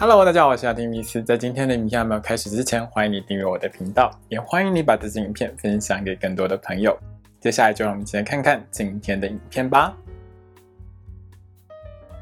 Hello，大家好，我是阿丁米斯。在今天的影片还没有开始之前，欢迎你订阅我的频道，也欢迎你把这支影片分享给更多的朋友。接下来就让我们一起来看看今天的影片吧。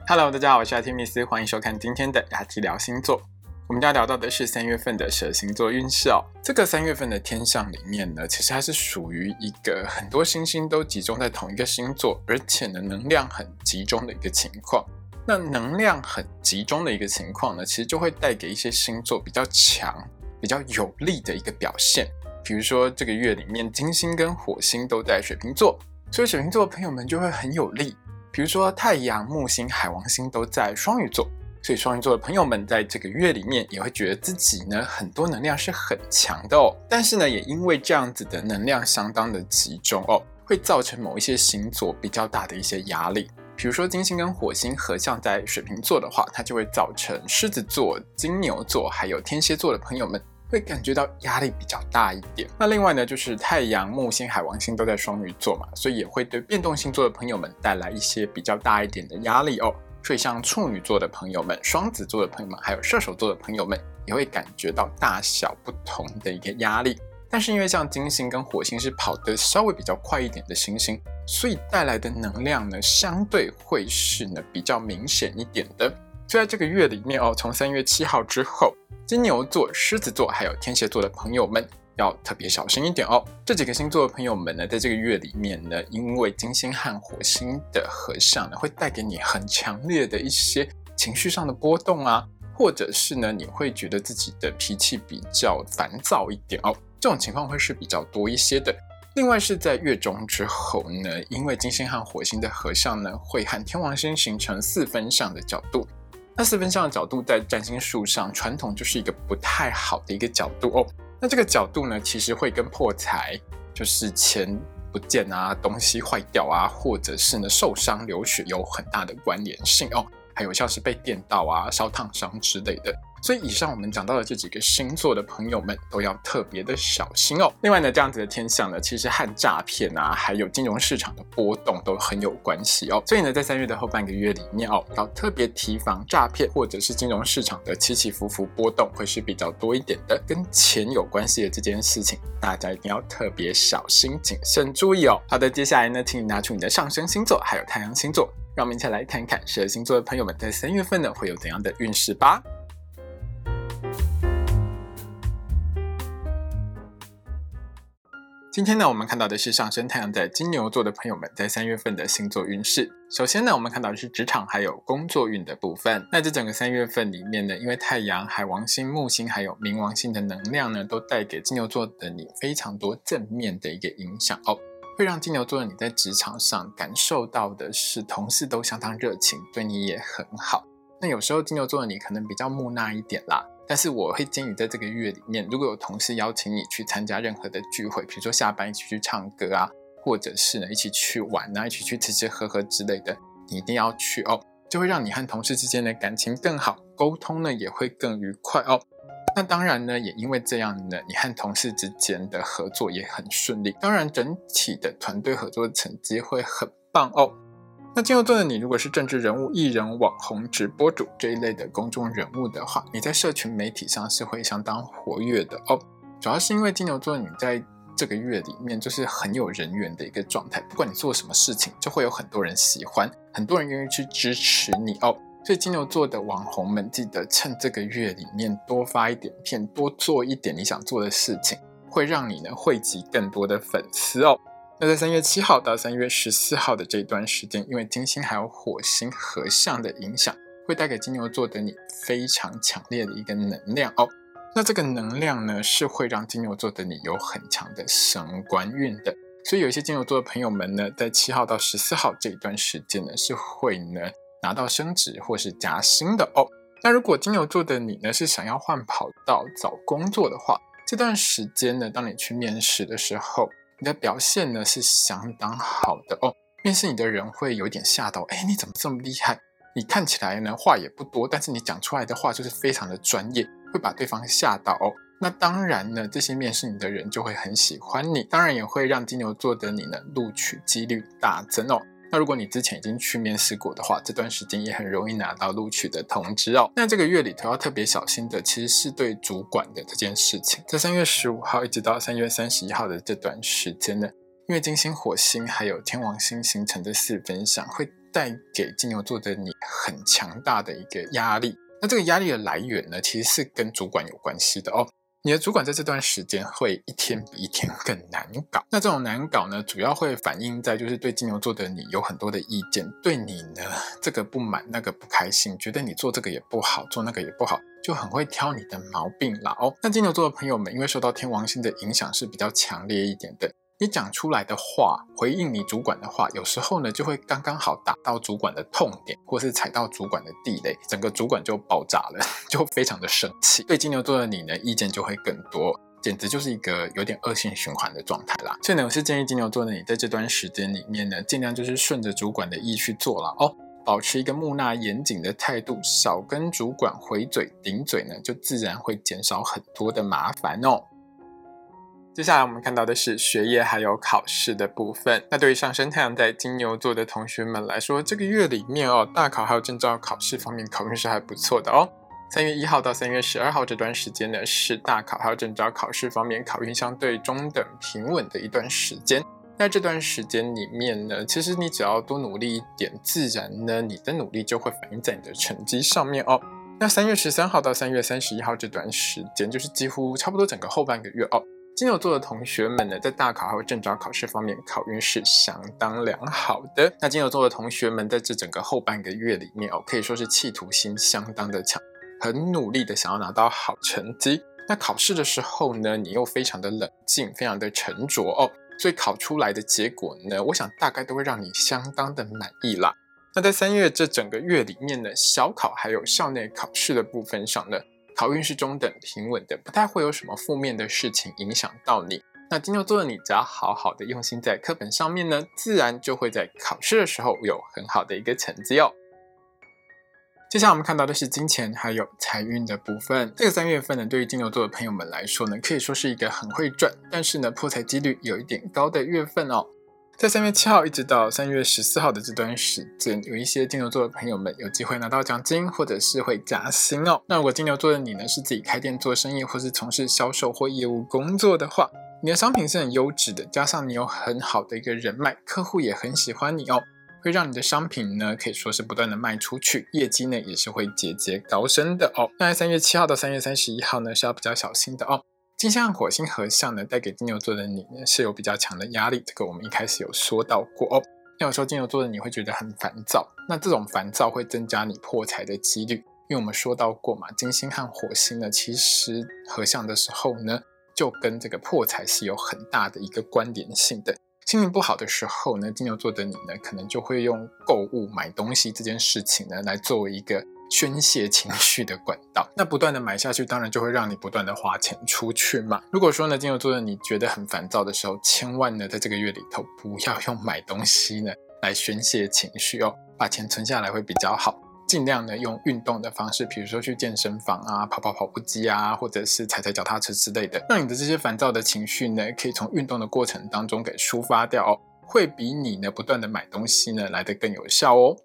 Hello，大家好，我是阿丁米斯，欢迎收看今天的雅集聊星座。我们要聊到的是三月份的蛇星座运势哦。这个三月份的天象里面呢，其实它是属于一个很多星星都集中在同一个星座，而且呢能量很集中的一个情况。那能量很集中的一个情况呢，其实就会带给一些星座比较强、比较有力的一个表现。比如说这个月里面，金星跟火星都在水瓶座，所以水瓶座的朋友们就会很有力。比如说太阳、木星、海王星都在双鱼座。所以双鱼座的朋友们在这个月里面也会觉得自己呢很多能量是很强的哦，但是呢也因为这样子的能量相当的集中哦，会造成某一些星座比较大的一些压力。比如说金星跟火星合相在水瓶座的话，它就会造成狮子座、金牛座还有天蝎座的朋友们会感觉到压力比较大一点。那另外呢就是太阳、木星、海王星都在双鱼座嘛，所以也会对变动星座的朋友们带来一些比较大一点的压力哦。所以，像处女座的朋友们、双子座的朋友们，还有射手座的朋友们，也会感觉到大小不同的一个压力。但是，因为像金星跟火星是跑得稍微比较快一点的行星，所以带来的能量呢，相对会是呢比较明显一点的。就在这个月里面哦，从三月七号之后，金牛座、狮子座还有天蝎座的朋友们。要特别小心一点哦。这几个星座的朋友们呢，在这个月里面呢，因为金星和火星的合相呢，会带给你很强烈的一些情绪上的波动啊，或者是呢，你会觉得自己的脾气比较烦躁一点哦。这种情况会是比较多一些的。另外是在月中之后呢，因为金星和火星的合相呢，会和天王星形成四分相的角度。那四分相的角度在占星术上，传统就是一个不太好的一个角度哦。那这个角度呢，其实会跟破财，就是钱不见啊，东西坏掉啊，或者是呢受伤流血有很大的关联性哦。还有像是被电到啊、烧烫伤之类的。所以以上我们讲到的这几个星座的朋友们都要特别的小心哦。另外呢，这样子的天象呢，其实和诈骗啊，还有金融市场的波动都很有关系哦。所以呢，在三月的后半个月里面哦，要特别提防诈骗或者是金融市场的起起伏伏波动会是比较多一点的。跟钱有关系的这件事情，大家一定要特别小心谨慎注意哦。好的，接下来呢，请你拿出你的上升星座还有太阳星座，让我们一起来看看十二星座的朋友们在三月份呢会有怎样的运势吧。今天呢，我们看到的是上升太阳在金牛座的朋友们在三月份的星座运势。首先呢，我们看到的是职场还有工作运的部分。那这整个三月份里面呢，因为太阳、海王星、木星还有冥王星的能量呢，都带给金牛座的你非常多正面的一个影响哦，会让金牛座的你在职场上感受到的是同事都相当热情，对你也很好。那有时候金牛座的你可能比较木讷一点啦。但是我会建议在这个月里面，如果有同事邀请你去参加任何的聚会，比如说下班一起去唱歌啊，或者是呢一起去玩啊，一起去吃吃喝喝之类的，你一定要去哦，就会让你和同事之间的感情更好，沟通呢也会更愉快哦。那当然呢，也因为这样呢，你和同事之间的合作也很顺利，当然整体的团队合作成绩会很棒哦。那金牛座的你，如果是政治人物、艺人、网红、直播主这一类的公众人物的话，你在社群媒体上是会相当活跃的哦。主要是因为金牛座你在这个月里面就是很有人缘的一个状态，不管你做什么事情，就会有很多人喜欢，很多人愿意去支持你哦。所以金牛座的网红们，记得趁这个月里面多发一点片，多做一点你想做的事情，会让你呢汇集更多的粉丝哦。那在三月七号到三月十四号的这段时间，因为金星还有火星合相的影响，会带给金牛座的你非常强烈的一个能量哦。那这个能量呢，是会让金牛座的你有很强的升官运的。所以有一些金牛座的朋友们呢，在七号到十四号这一段时间呢，是会呢拿到升职或是加薪的哦。那如果金牛座的你呢，是想要换跑道找工作的话，这段时间呢，当你去面试的时候，你的表现呢是相当好的哦，面试你的人会有点吓到，哎，你怎么这么厉害？你看起来呢话也不多，但是你讲出来的话就是非常的专业，会把对方吓到哦。那当然呢，这些面试你的人就会很喜欢你，当然也会让金牛座的你呢录取几率大增哦。那如果你之前已经去面试过的话，这段时间也很容易拿到录取的通知哦。那这个月里头要特别小心的，其实是对主管的这件事情。在三月十五号一直到三月三十一号的这段时间呢，因为金星、火星还有天王星形成的四分相，会带给金牛座的你很强大的一个压力。那这个压力的来源呢，其实是跟主管有关系的哦。你的主管在这段时间会一天比一天更难搞。那这种难搞呢，主要会反映在就是对金牛座的你有很多的意见，对你呢这个不满那个不开心，觉得你做这个也不好，做那个也不好，就很会挑你的毛病啦哦。那金牛座的朋友们，因为受到天王星的影响是比较强烈一点的。你讲出来的话，回应你主管的话，有时候呢就会刚刚好打到主管的痛点，或是踩到主管的地雷，整个主管就爆炸了，就非常的生气。对金牛座的你呢，意见就会更多，简直就是一个有点恶性循环的状态啦。所以呢，我是建议金牛座的你在这段时间里面呢，尽量就是顺着主管的意去做了哦，保持一个木讷严谨的态度，少跟主管回嘴顶嘴呢，就自然会减少很多的麻烦哦。接下来我们看到的是学业还有考试的部分。那对于上升太阳在金牛座的同学们来说，这个月里面哦，大考还有证照考试方面考运是还不错的哦。三月一号到三月十二号这段时间呢，是大考还有证照考试方面考运相对中等平稳的一段时间。在这段时间里面呢，其实你只要多努力一点，自然呢，你的努力就会反映在你的成绩上面哦。那三月十三号到三月三十一号这段时间，就是几乎差不多整个后半个月哦。金牛座的同学们呢，在大考还有正招考试方面，考运是相当良好的。那金牛座的同学们在这整个后半个月里面哦，可以说是企图心相当的强，很努力的想要拿到好成绩。那考试的时候呢，你又非常的冷静，非常的沉着哦，所以考出来的结果呢，我想大概都会让你相当的满意啦。那在三月这整个月里面呢，小考还有校内考试的部分上呢。考运是中等平稳的，不太会有什么负面的事情影响到你。那金牛座的你，只要好好的用心在课本上面呢，自然就会在考试的时候有很好的一个成绩哦。接下来我们看到的是金钱还有财运的部分。这个三月份呢，对于金牛座的朋友们来说呢，可以说是一个很会赚，但是呢破财几率有一点高的月份哦。在三月七号一直到三月十四号的这段时间，有一些金牛座的朋友们有机会拿到奖金，或者是会加薪哦。那如果金牛座的你呢，是自己开店做生意，或是从事销售或业务工作的话，你的商品是很优质的，加上你有很好的一个人脉，客户也很喜欢你哦，会让你的商品呢可以说是不断的卖出去，业绩呢也是会节节高升的哦。那在三月七号到三月三十一号呢，是要比较小心的哦。金星和火星合相呢，带给金牛座的你呢是有比较强的压力，这个我们一开始有说到过哦。那有时候金牛座的你会觉得很烦躁，那这种烦躁会增加你破财的几率，因为我们说到过嘛，金星和火星呢其实合相的时候呢，就跟这个破财是有很大的一个关联性的。心情不好的时候呢，金牛座的你呢，可能就会用购物买东西这件事情呢，来作为一个。宣泄情绪的管道，那不断的买下去，当然就会让你不断的花钱出去嘛。如果说呢，金牛座的你觉得很烦躁的时候，千万呢，在这个月里头不要用买东西呢来宣泄情绪哦，把钱存下来会比较好。尽量呢用运动的方式，比如说去健身房啊，跑跑跑步机啊，或者是踩踩脚踏车之类的，让你的这些烦躁的情绪呢，可以从运动的过程当中给抒发掉哦，会比你呢不断的买东西呢来的更有效哦。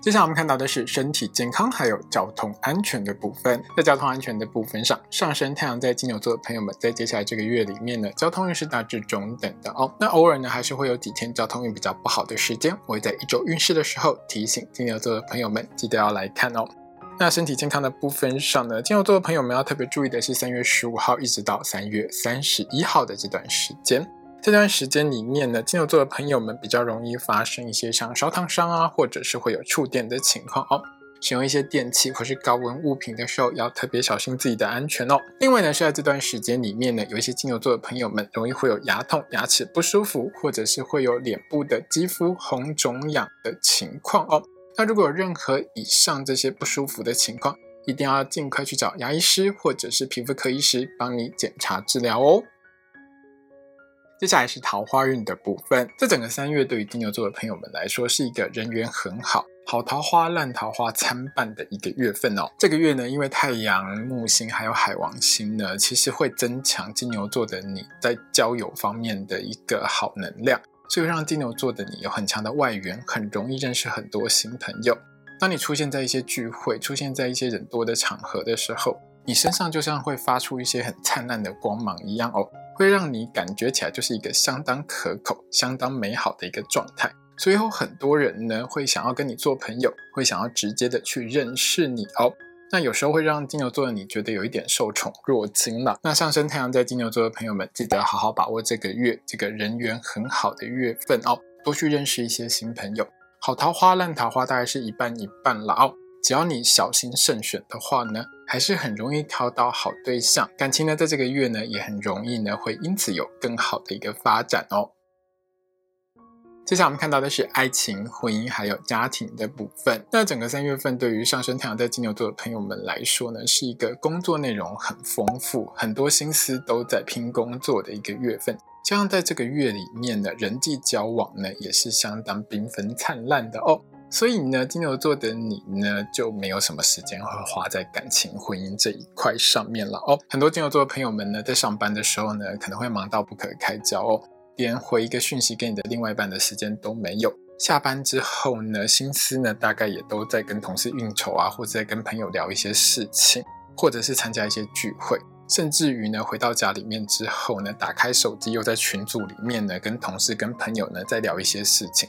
接下来我们看到的是身体健康还有交通安全的部分。在交通安全的部分上，上升太阳在金牛座的朋友们，在接下来这个月里面呢，交通运是大致中等的哦。那偶尔呢，还是会有几天交通运比较不好的时间。我会在一周运势的时候提醒金牛座的朋友们，记得要来看哦。那身体健康的部分上呢，金牛座的朋友们要特别注意的是，三月十五号一直到三月三十一号的这段时间。这段时间里面呢，金牛座的朋友们比较容易发生一些像烧烫伤啊，或者是会有触电的情况哦。使用一些电器或是高温物品的时候，要特别小心自己的安全哦。另外呢，是在这段时间里面呢，有一些金牛座的朋友们容易会有牙痛、牙齿不舒服，或者是会有脸部的肌肤红肿痒的情况哦。那如果有任何以上这些不舒服的情况，一定要尽快去找牙医师或者是皮肤科医师帮你检查治疗哦。接下来是桃花运的部分。这整个三月对于金牛座的朋友们来说，是一个人缘很好、好桃花、烂桃花参半的一个月份哦。这个月呢，因为太阳、木星还有海王星呢，其实会增强金牛座的你在交友方面的一个好能量。所以让金牛座的你有很强的外缘，很容易认识很多新朋友。当你出现在一些聚会，出现在一些人多的场合的时候，你身上就像会发出一些很灿烂的光芒一样哦，会让你感觉起来就是一个相当可口、相当美好的一个状态。所以有很多人呢会想要跟你做朋友，会想要直接的去认识你哦。那有时候会让金牛座的你觉得有一点受宠若惊了。那上升太阳在金牛座的朋友们，记得好好把握这个月这个人缘很好的月份哦，多去认识一些新朋友。好桃花、烂桃花大概是一半一半了哦。只要你小心慎选的话呢，还是很容易挑到好对象。感情呢，在这个月呢，也很容易呢，会因此有更好的一个发展哦。接下来我们看到的是爱情、婚姻还有家庭的部分。那整个三月份对于上升太阳在金牛座的朋友们来说呢，是一个工作内容很丰富、很多心思都在拼工作的一个月份。加上在这个月里面呢，人际交往呢也是相当缤纷灿烂的哦。所以呢，金牛座的你呢就没有什么时间会花在感情、婚姻这一块上面了哦。很多金牛座的朋友们呢，在上班的时候呢，可能会忙到不可开交哦。连回一个讯息给你的另外一半的时间都没有。下班之后呢，心思呢大概也都在跟同事应酬啊，或者在跟朋友聊一些事情，或者是参加一些聚会，甚至于呢回到家里面之后呢，打开手机又在群组里面呢跟同事跟朋友呢在聊一些事情，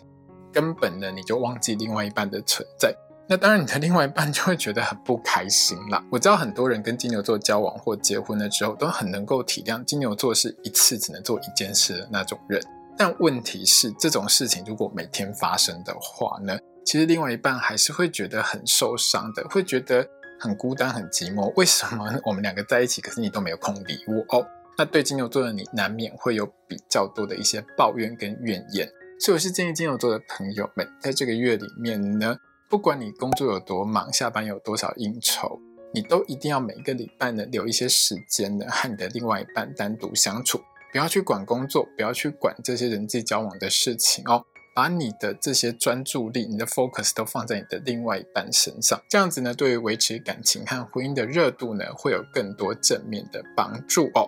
根本呢你就忘记另外一半的存在。那当然，你的另外一半就会觉得很不开心啦。我知道很多人跟金牛座交往或结婚了之后，都很能够体谅金牛座是一次只能做一件事的那种人。但问题是，这种事情如果每天发生的话呢，其实另外一半还是会觉得很受伤的，会觉得很孤单、很寂寞。为什么我们两个在一起，可是你都没有空理我哦？那对金牛座的你，难免会有比较多的一些抱怨跟怨言。所以我是建议金牛座的朋友们，在这个月里面呢。不管你工作有多忙，下班有多少应酬，你都一定要每一个礼拜呢留一些时间呢和你的另外一半单独相处，不要去管工作，不要去管这些人际交往的事情哦，把你的这些专注力、你的 focus 都放在你的另外一半身上，这样子呢，对于维持感情和婚姻的热度呢，会有更多正面的帮助哦。